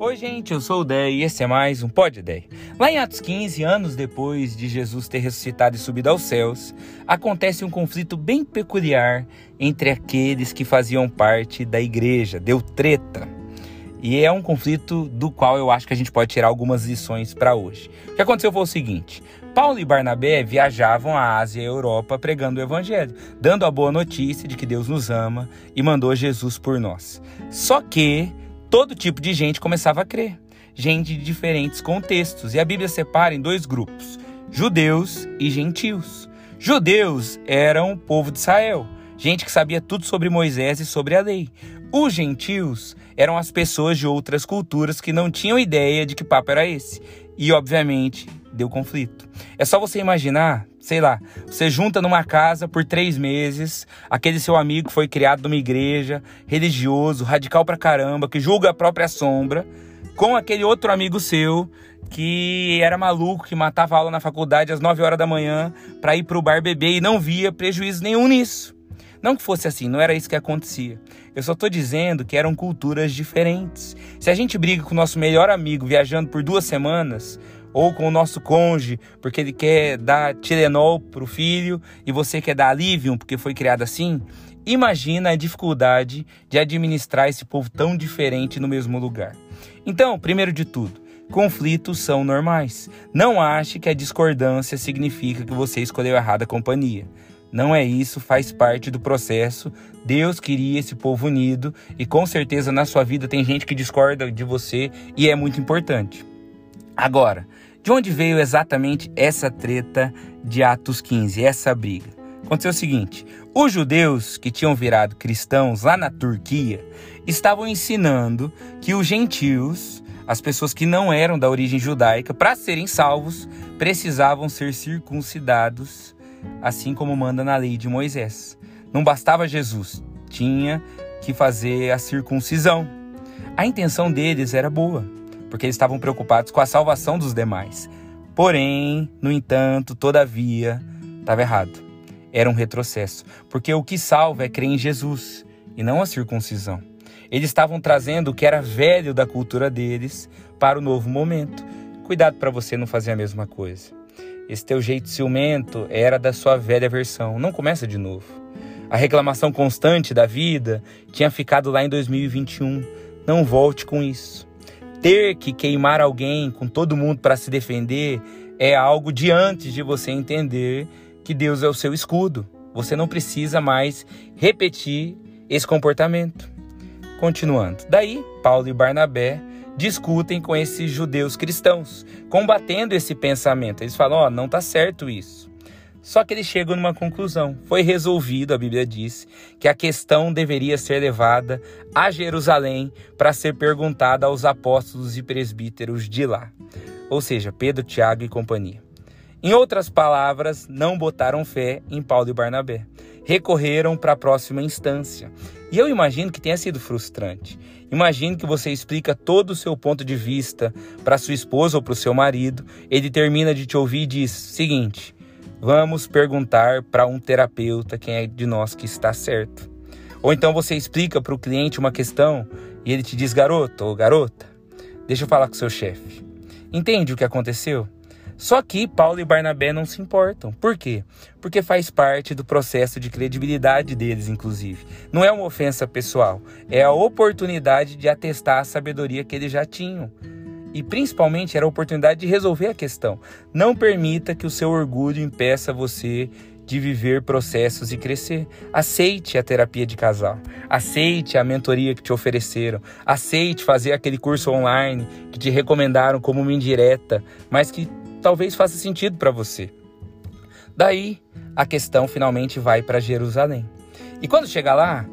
Oi, gente, eu sou o Dei e esse é mais um Pod Dei. Lá em Atos 15, anos depois de Jesus ter ressuscitado e subido aos céus, acontece um conflito bem peculiar entre aqueles que faziam parte da igreja. Deu treta. E é um conflito do qual eu acho que a gente pode tirar algumas lições para hoje. O que aconteceu foi o seguinte: Paulo e Barnabé viajavam à Ásia e à Europa pregando o evangelho, dando a boa notícia de que Deus nos ama e mandou Jesus por nós. Só que todo tipo de gente começava a crer, gente de diferentes contextos, e a Bíblia separa em dois grupos: judeus e gentios. Judeus eram o povo de Israel, gente que sabia tudo sobre Moisés e sobre a lei. Os gentios eram as pessoas de outras culturas que não tinham ideia de que papo era esse. E, obviamente, deu conflito. É só você imaginar, sei lá, você junta numa casa por três meses, aquele seu amigo foi criado numa igreja, religioso, radical pra caramba, que julga a própria sombra, com aquele outro amigo seu que era maluco, que matava aula na faculdade às 9 horas da manhã para ir pro bar beber e não via prejuízo nenhum nisso. Não que fosse assim, não era isso que acontecia. Eu só estou dizendo que eram culturas diferentes. Se a gente briga com o nosso melhor amigo viajando por duas semanas, ou com o nosso cônjuge, porque ele quer dar Tilenol para o filho e você quer dar Alivium, porque foi criado assim, imagina a dificuldade de administrar esse povo tão diferente no mesmo lugar. Então, primeiro de tudo, conflitos são normais. Não ache que a discordância significa que você escolheu errada companhia. Não é isso, faz parte do processo. Deus queria esse povo unido e com certeza na sua vida tem gente que discorda de você e é muito importante. Agora, de onde veio exatamente essa treta de Atos 15, essa briga? Aconteceu o seguinte: os judeus que tinham virado cristãos lá na Turquia estavam ensinando que os gentios, as pessoas que não eram da origem judaica, para serem salvos, precisavam ser circuncidados, assim como manda na lei de Moisés. Não bastava Jesus, tinha que fazer a circuncisão. A intenção deles era boa porque eles estavam preocupados com a salvação dos demais. Porém, no entanto, todavia, estava errado. Era um retrocesso, porque o que salva é crer em Jesus e não a circuncisão. Eles estavam trazendo o que era velho da cultura deles para o novo momento. Cuidado para você não fazer a mesma coisa. Esse teu jeito ciumento era da sua velha versão, não começa de novo. A reclamação constante da vida tinha ficado lá em 2021. Não volte com isso ter que queimar alguém com todo mundo para se defender é algo de antes de você entender que Deus é o seu escudo. Você não precisa mais repetir esse comportamento. Continuando. Daí, Paulo e Barnabé discutem com esses judeus cristãos, combatendo esse pensamento. Eles falam: Ó, oh, não está certo isso. Só que eles chegam numa conclusão. Foi resolvido, a Bíblia diz, que a questão deveria ser levada a Jerusalém para ser perguntada aos apóstolos e presbíteros de lá. Ou seja, Pedro, Tiago e companhia. Em outras palavras, não botaram fé em Paulo e Barnabé. Recorreram para a próxima instância. E eu imagino que tenha sido frustrante. Imagine que você explica todo o seu ponto de vista para sua esposa ou para o seu marido. Ele termina de te ouvir e diz: seguinte, Vamos perguntar para um terapeuta quem é de nós que está certo. Ou então você explica para o cliente uma questão e ele te diz: garoto ou garota, deixa eu falar com seu chefe. Entende o que aconteceu? Só que Paulo e Barnabé não se importam. Por quê? Porque faz parte do processo de credibilidade deles, inclusive. Não é uma ofensa pessoal, é a oportunidade de atestar a sabedoria que eles já tinham e principalmente era a oportunidade de resolver a questão. Não permita que o seu orgulho impeça você de viver processos e crescer. Aceite a terapia de casal. Aceite a mentoria que te ofereceram. Aceite fazer aquele curso online que te recomendaram como uma indireta, mas que talvez faça sentido para você. Daí, a questão finalmente vai para Jerusalém. E quando chega lá,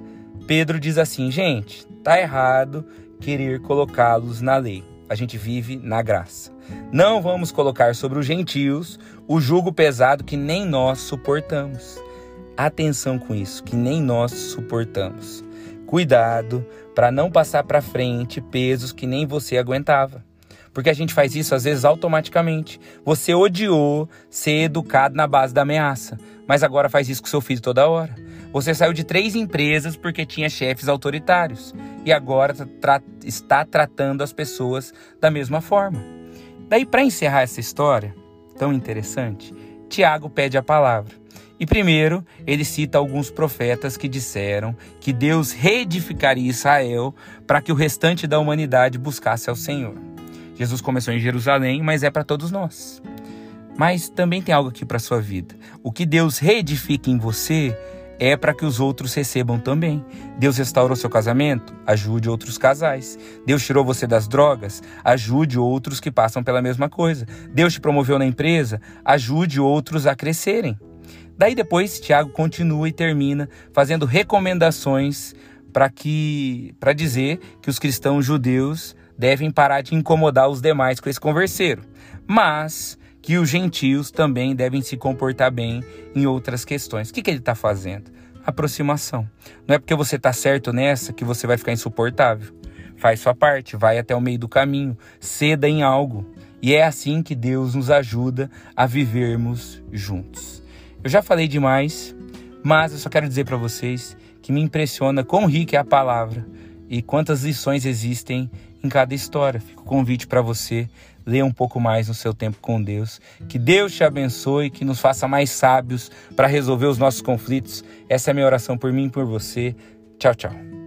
Pedro diz assim: gente, tá errado querer colocá-los na lei a gente vive na graça. Não vamos colocar sobre os gentios o jugo pesado que nem nós suportamos. Atenção com isso, que nem nós suportamos. Cuidado para não passar para frente pesos que nem você aguentava. Porque a gente faz isso às vezes automaticamente. Você odiou ser educado na base da ameaça, mas agora faz isso com seu filho toda hora. Você saiu de três empresas porque tinha chefes autoritários e agora tra está tratando as pessoas da mesma forma. Daí, para encerrar essa história tão interessante, Tiago pede a palavra. E primeiro, ele cita alguns profetas que disseram que Deus reedificaria Israel para que o restante da humanidade buscasse ao Senhor. Jesus começou em Jerusalém, mas é para todos nós. Mas também tem algo aqui para sua vida. O que Deus reedifica em você é para que os outros recebam também. Deus restaurou seu casamento? Ajude outros casais. Deus tirou você das drogas? Ajude outros que passam pela mesma coisa. Deus te promoveu na empresa? Ajude outros a crescerem. Daí depois Tiago continua e termina fazendo recomendações para que para dizer que os cristãos judeus devem parar de incomodar os demais com esse converseiro, mas que os gentios também devem se comportar bem em outras questões. O que, que ele está fazendo? Aproximação. Não é porque você está certo nessa que você vai ficar insuportável. Faz sua parte, vai até o meio do caminho, ceda em algo. E é assim que Deus nos ajuda a vivermos juntos. Eu já falei demais, mas eu só quero dizer para vocês que me impressiona quão rica é a palavra e quantas lições existem em cada história. Fica o convite para você ler um pouco mais no seu tempo com Deus. Que Deus te abençoe, que nos faça mais sábios para resolver os nossos conflitos. Essa é a minha oração por mim e por você. Tchau, tchau.